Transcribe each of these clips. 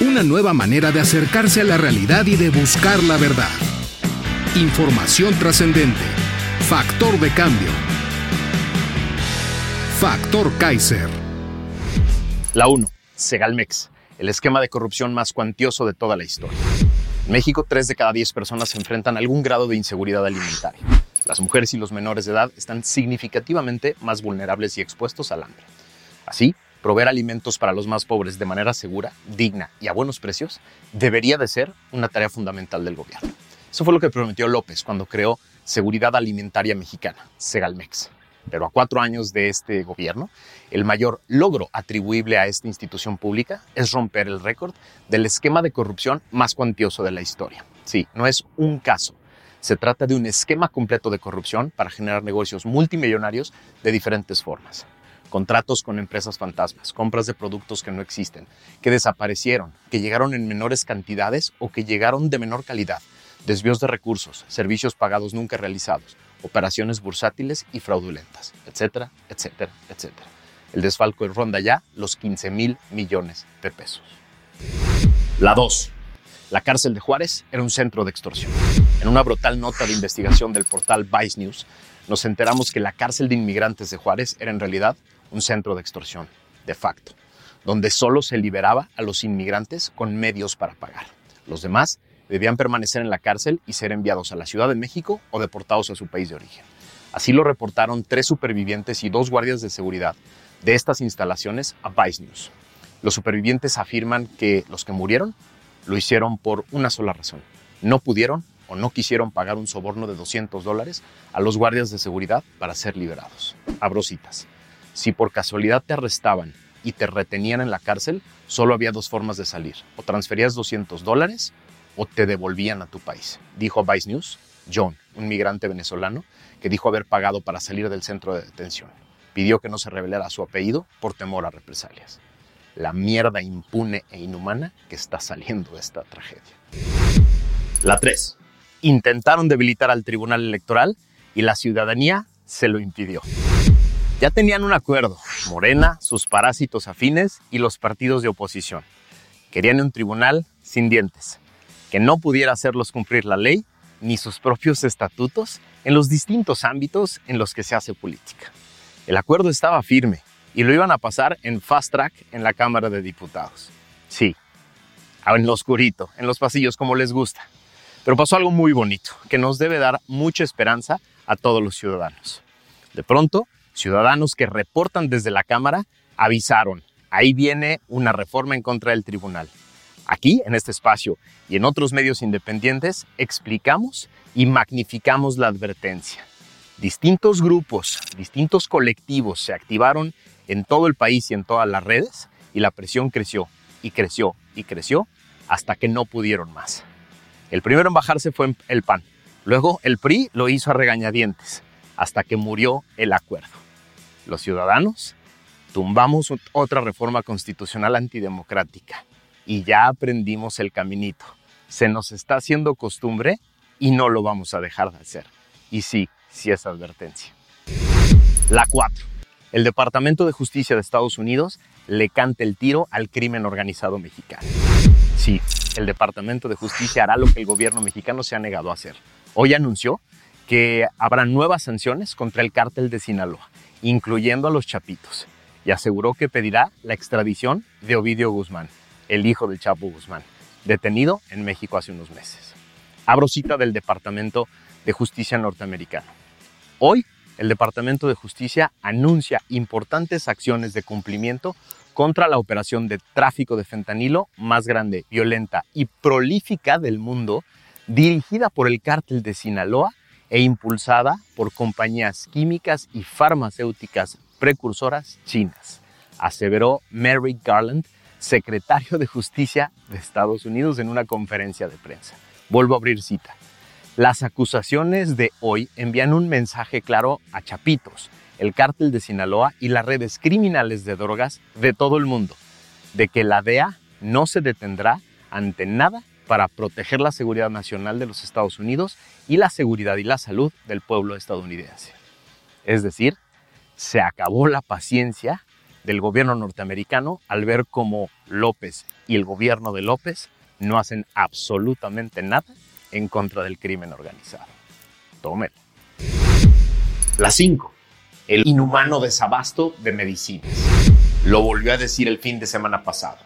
Una nueva manera de acercarse a la realidad y de buscar la verdad. Información trascendente. Factor de cambio. Factor Kaiser. La 1. Segalmex, el esquema de corrupción más cuantioso de toda la historia. En México, 3 de cada 10 personas se enfrentan a algún grado de inseguridad alimentaria. Las mujeres y los menores de edad están significativamente más vulnerables y expuestos al hambre. Así, proveer alimentos para los más pobres de manera segura, digna y a buenos precios debería de ser una tarea fundamental del gobierno. Eso fue lo que prometió López cuando creó Seguridad Alimentaria Mexicana, Segalmex. Pero a cuatro años de este gobierno, el mayor logro atribuible a esta institución pública es romper el récord del esquema de corrupción más cuantioso de la historia. Sí, no es un caso. Se trata de un esquema completo de corrupción para generar negocios multimillonarios de diferentes formas contratos con empresas fantasmas, compras de productos que no existen, que desaparecieron, que llegaron en menores cantidades o que llegaron de menor calidad, desvíos de recursos, servicios pagados nunca realizados, operaciones bursátiles y fraudulentas, etcétera, etcétera, etcétera. El desfalco ronda ya los 15 mil millones de pesos. La 2. La cárcel de Juárez era un centro de extorsión. En una brutal nota de investigación del portal Vice News, nos enteramos que la cárcel de inmigrantes de Juárez era en realidad un centro de extorsión, de facto, donde solo se liberaba a los inmigrantes con medios para pagar. Los demás debían permanecer en la cárcel y ser enviados a la Ciudad de México o deportados a su país de origen. Así lo reportaron tres supervivientes y dos guardias de seguridad de estas instalaciones a Vice News. Los supervivientes afirman que los que murieron lo hicieron por una sola razón. No pudieron o no quisieron pagar un soborno de 200 dólares a los guardias de seguridad para ser liberados. Abro citas. Si por casualidad te arrestaban y te retenían en la cárcel, solo había dos formas de salir. O transferías 200 dólares o te devolvían a tu país. Dijo Vice News John, un migrante venezolano, que dijo haber pagado para salir del centro de detención. Pidió que no se revelara su apellido por temor a represalias. La mierda impune e inhumana que está saliendo de esta tragedia. La 3. Intentaron debilitar al Tribunal Electoral y la ciudadanía se lo impidió. Ya tenían un acuerdo, Morena, sus parásitos afines y los partidos de oposición. Querían un tribunal sin dientes, que no pudiera hacerlos cumplir la ley ni sus propios estatutos en los distintos ámbitos en los que se hace política. El acuerdo estaba firme y lo iban a pasar en fast track en la Cámara de Diputados. Sí, en lo oscurito, en los pasillos como les gusta. Pero pasó algo muy bonito, que nos debe dar mucha esperanza a todos los ciudadanos. De pronto, ciudadanos que reportan desde la Cámara avisaron, ahí viene una reforma en contra del tribunal. Aquí, en este espacio y en otros medios independientes, explicamos y magnificamos la advertencia. Distintos grupos, distintos colectivos se activaron en todo el país y en todas las redes y la presión creció y creció y creció hasta que no pudieron más. El primero en bajarse fue el PAN. Luego el PRI lo hizo a regañadientes hasta que murió el acuerdo los ciudadanos, tumbamos otra reforma constitucional antidemocrática y ya aprendimos el caminito. Se nos está haciendo costumbre y no lo vamos a dejar de hacer. Y sí, sí es advertencia. La 4. El Departamento de Justicia de Estados Unidos le canta el tiro al crimen organizado mexicano. Sí, el Departamento de Justicia hará lo que el gobierno mexicano se ha negado a hacer. Hoy anunció que habrá nuevas sanciones contra el cártel de Sinaloa incluyendo a los Chapitos, y aseguró que pedirá la extradición de Ovidio Guzmán, el hijo del Chapo Guzmán, detenido en México hace unos meses. Abro cita del Departamento de Justicia norteamericano. Hoy, el Departamento de Justicia anuncia importantes acciones de cumplimiento contra la operación de tráfico de fentanilo más grande, violenta y prolífica del mundo, dirigida por el cártel de Sinaloa e impulsada por compañías químicas y farmacéuticas precursoras chinas, aseveró Merrick Garland, secretario de Justicia de Estados Unidos, en una conferencia de prensa. Vuelvo a abrir cita. Las acusaciones de hoy envían un mensaje claro a Chapitos, el cártel de Sinaloa y las redes criminales de drogas de todo el mundo, de que la DEA no se detendrá ante nada para proteger la seguridad nacional de los Estados Unidos y la seguridad y la salud del pueblo estadounidense. Es decir, se acabó la paciencia del gobierno norteamericano al ver cómo López y el gobierno de López no hacen absolutamente nada en contra del crimen organizado. Tómelo. La 5. El inhumano desabasto de medicinas. Lo volvió a decir el fin de semana pasado.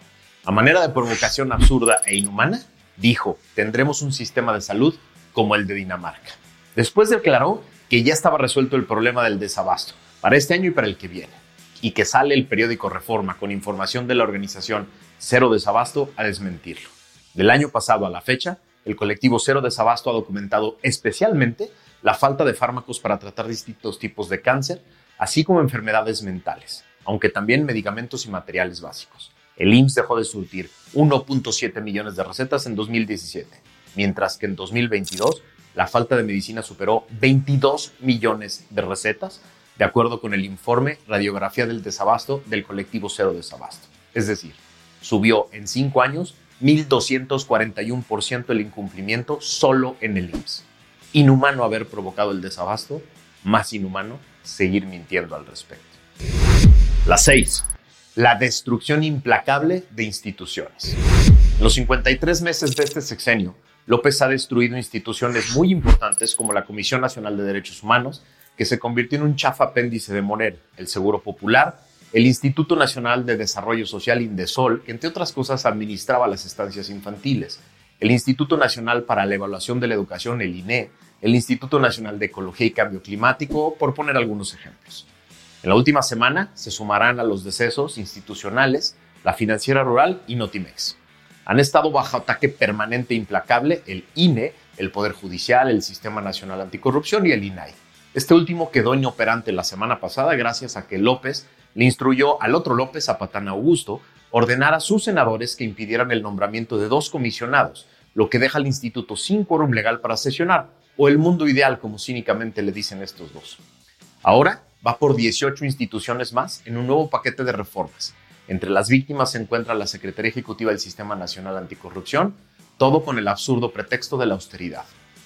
A manera de provocación absurda e inhumana, dijo, tendremos un sistema de salud como el de Dinamarca. Después declaró que ya estaba resuelto el problema del desabasto para este año y para el que viene, y que sale el periódico Reforma con información de la organización Cero Desabasto a desmentirlo. Del año pasado a la fecha, el colectivo Cero Desabasto ha documentado especialmente la falta de fármacos para tratar distintos tipos de cáncer, así como enfermedades mentales, aunque también medicamentos y materiales básicos. El IMSS dejó de surtir 1.7 millones de recetas en 2017, mientras que en 2022 la falta de medicina superó 22 millones de recetas, de acuerdo con el informe Radiografía del Desabasto del colectivo Cero Desabasto. Es decir, subió en cinco años 1.241% el incumplimiento solo en el IMSS. Inhumano haber provocado el desabasto, más inhumano seguir mintiendo al respecto. La 6 la destrucción implacable de instituciones. En los 53 meses de este sexenio, López ha destruido instituciones muy importantes como la Comisión Nacional de Derechos Humanos, que se convirtió en un chafa apéndice de Moner, el Seguro Popular, el Instituto Nacional de Desarrollo Social Indesol, que entre otras cosas administraba las estancias infantiles, el Instituto Nacional para la Evaluación de la Educación, el INE, el Instituto Nacional de Ecología y Cambio Climático, por poner algunos ejemplos. En la última semana se sumarán a los decesos institucionales la Financiera Rural y Notimex. Han estado bajo ataque permanente e implacable el INE, el Poder Judicial, el Sistema Nacional Anticorrupción y el INAI. Este último quedó inoperante la semana pasada gracias a que López le instruyó al otro López, a Patán Augusto, ordenar a sus senadores que impidieran el nombramiento de dos comisionados, lo que deja al instituto sin quórum legal para sesionar, o el mundo ideal, como cínicamente le dicen estos dos. Ahora, va por 18 instituciones más en un nuevo paquete de reformas. Entre las víctimas se encuentra la Secretaría Ejecutiva del Sistema Nacional Anticorrupción, todo con el absurdo pretexto de la austeridad.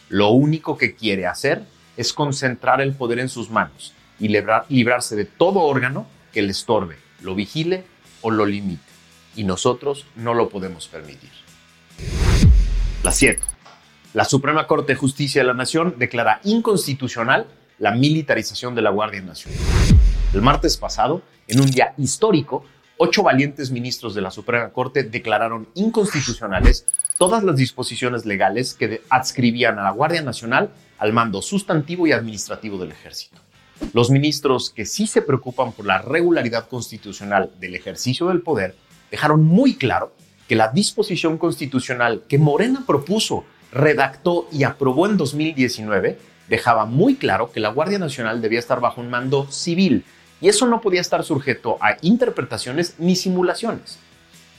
Lo único que quiere hacer es concentrar el poder en sus manos y librarse de todo órgano que le estorbe, lo vigile o lo limite. Y nosotros no lo podemos permitir. La 7. La Suprema Corte de Justicia de la Nación declara inconstitucional la militarización de la Guardia Nacional. El martes pasado, en un día histórico, ocho valientes ministros de la Suprema Corte declararon inconstitucionales todas las disposiciones legales que adscribían a la Guardia Nacional al mando sustantivo y administrativo del ejército. Los ministros que sí se preocupan por la regularidad constitucional del ejercicio del poder dejaron muy claro que la disposición constitucional que Morena propuso, redactó y aprobó en 2019 dejaba muy claro que la Guardia Nacional debía estar bajo un mando civil y eso no podía estar sujeto a interpretaciones ni simulaciones.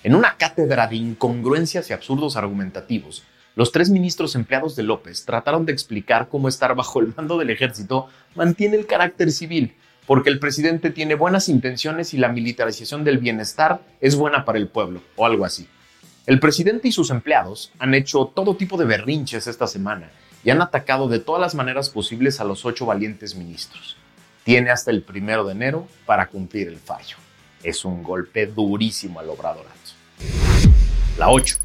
En una cátedra de incongruencias y absurdos argumentativos, los tres ministros empleados de López trataron de explicar cómo estar bajo el mando del ejército mantiene el carácter civil, porque el presidente tiene buenas intenciones y la militarización del bienestar es buena para el pueblo, o algo así. El presidente y sus empleados han hecho todo tipo de berrinches esta semana y han atacado de todas las maneras posibles a los ocho valientes ministros. Tiene hasta el primero de enero para cumplir el fallo. Es un golpe durísimo al obradorazo. La 8.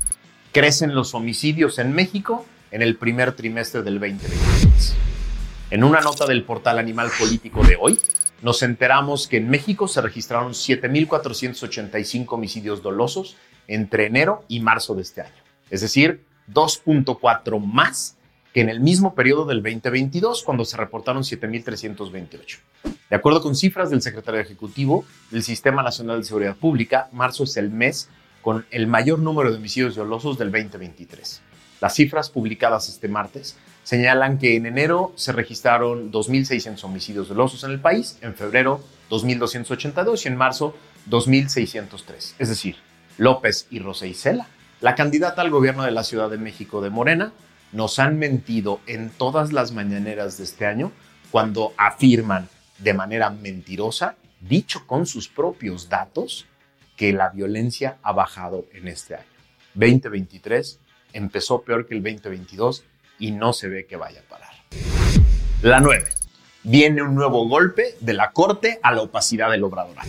Crecen los homicidios en México en el primer trimestre del 2023. En una nota del portal Animal Político de hoy, nos enteramos que en México se registraron 7.485 homicidios dolosos entre enero y marzo de este año. Es decir, 2.4 más que en el mismo periodo del 2022, cuando se reportaron 7.328. De acuerdo con cifras del secretario ejecutivo del Sistema Nacional de Seguridad Pública, marzo es el mes con el mayor número de homicidios dolosos del 2023. Las cifras publicadas este martes señalan que en enero se registraron 2.600 homicidios dolosos en el país, en febrero 2.282 y en marzo 2.603. Es decir, López y Rosa Isela, la candidata al gobierno de la Ciudad de México de Morena, nos han mentido en todas las mañaneras de este año cuando afirman de manera mentirosa, dicho con sus propios datos, que la violencia ha bajado en este año. 2023 empezó peor que el 2022 y no se ve que vaya a parar. La 9. Viene un nuevo golpe de la Corte a la opacidad del obradorato.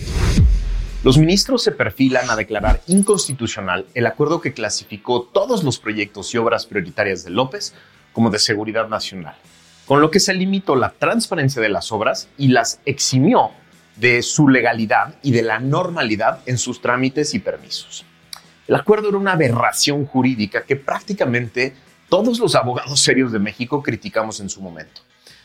Los ministros se perfilan a declarar inconstitucional el acuerdo que clasificó todos los proyectos y obras prioritarias de López como de seguridad nacional, con lo que se limitó la transparencia de las obras y las eximió de su legalidad y de la normalidad en sus trámites y permisos. El acuerdo era una aberración jurídica que prácticamente todos los abogados serios de México criticamos en su momento.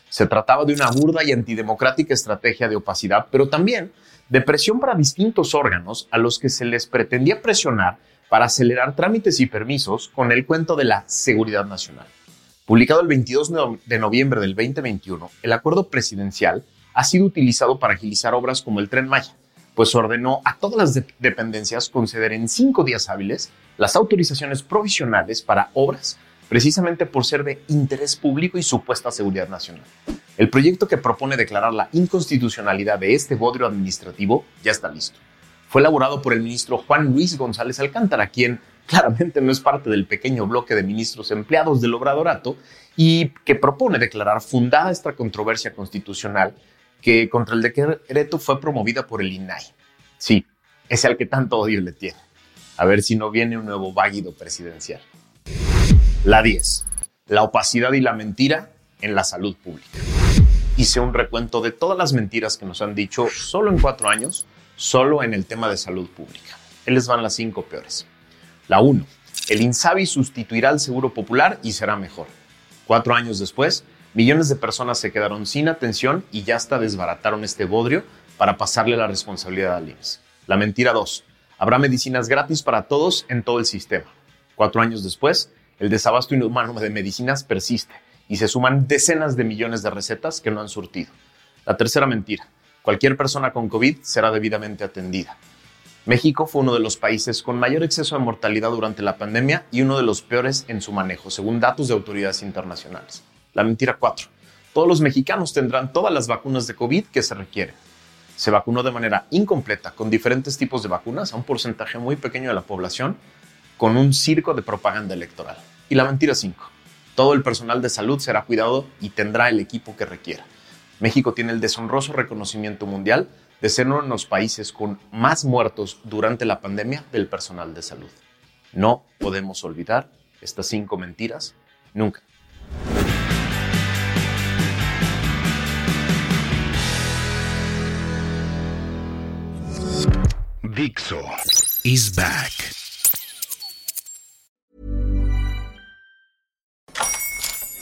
Se trataba de una burda y antidemocrática estrategia de opacidad, pero también de presión para distintos órganos a los que se les pretendía presionar para acelerar trámites y permisos con el cuento de la seguridad nacional. Publicado el 22 de noviembre del 2021, el acuerdo presidencial ha sido utilizado para agilizar obras como el tren Maya, pues ordenó a todas las dependencias conceder en cinco días hábiles las autorizaciones provisionales para obras, precisamente por ser de interés público y supuesta seguridad nacional. El proyecto que propone declarar la inconstitucionalidad de este bodrio administrativo ya está listo. Fue elaborado por el ministro Juan Luis González Alcántara, quien claramente no es parte del pequeño bloque de ministros empleados del Obradorato y que propone declarar fundada esta controversia constitucional que contra el decreto fue promovida por el INAI. Sí, ese al que tanto odio le tiene. A ver si no viene un nuevo váguido presidencial. La 10. La opacidad y la mentira en la salud pública. Hice un recuento de todas las mentiras que nos han dicho solo en cuatro años, solo en el tema de salud pública. Él les van las cinco peores. La 1. El INSABI sustituirá al Seguro Popular y será mejor. Cuatro años después, millones de personas se quedaron sin atención y ya hasta desbarataron este bodrio para pasarle la responsabilidad al IMSS. La mentira 2. Habrá medicinas gratis para todos en todo el sistema. Cuatro años después, el desabasto inhumano de medicinas persiste y se suman decenas de millones de recetas que no han surtido. La tercera mentira. Cualquier persona con COVID será debidamente atendida. México fue uno de los países con mayor exceso de mortalidad durante la pandemia y uno de los peores en su manejo, según datos de autoridades internacionales. La mentira 4. Todos los mexicanos tendrán todas las vacunas de COVID que se requieren. Se vacunó de manera incompleta con diferentes tipos de vacunas a un porcentaje muy pequeño de la población con un circo de propaganda electoral. Y la mentira 5. Todo el personal de salud será cuidado y tendrá el equipo que requiera. México tiene el deshonroso reconocimiento mundial de ser uno de los países con más muertos durante la pandemia del personal de salud. No podemos olvidar estas cinco mentiras nunca. Dixo is back.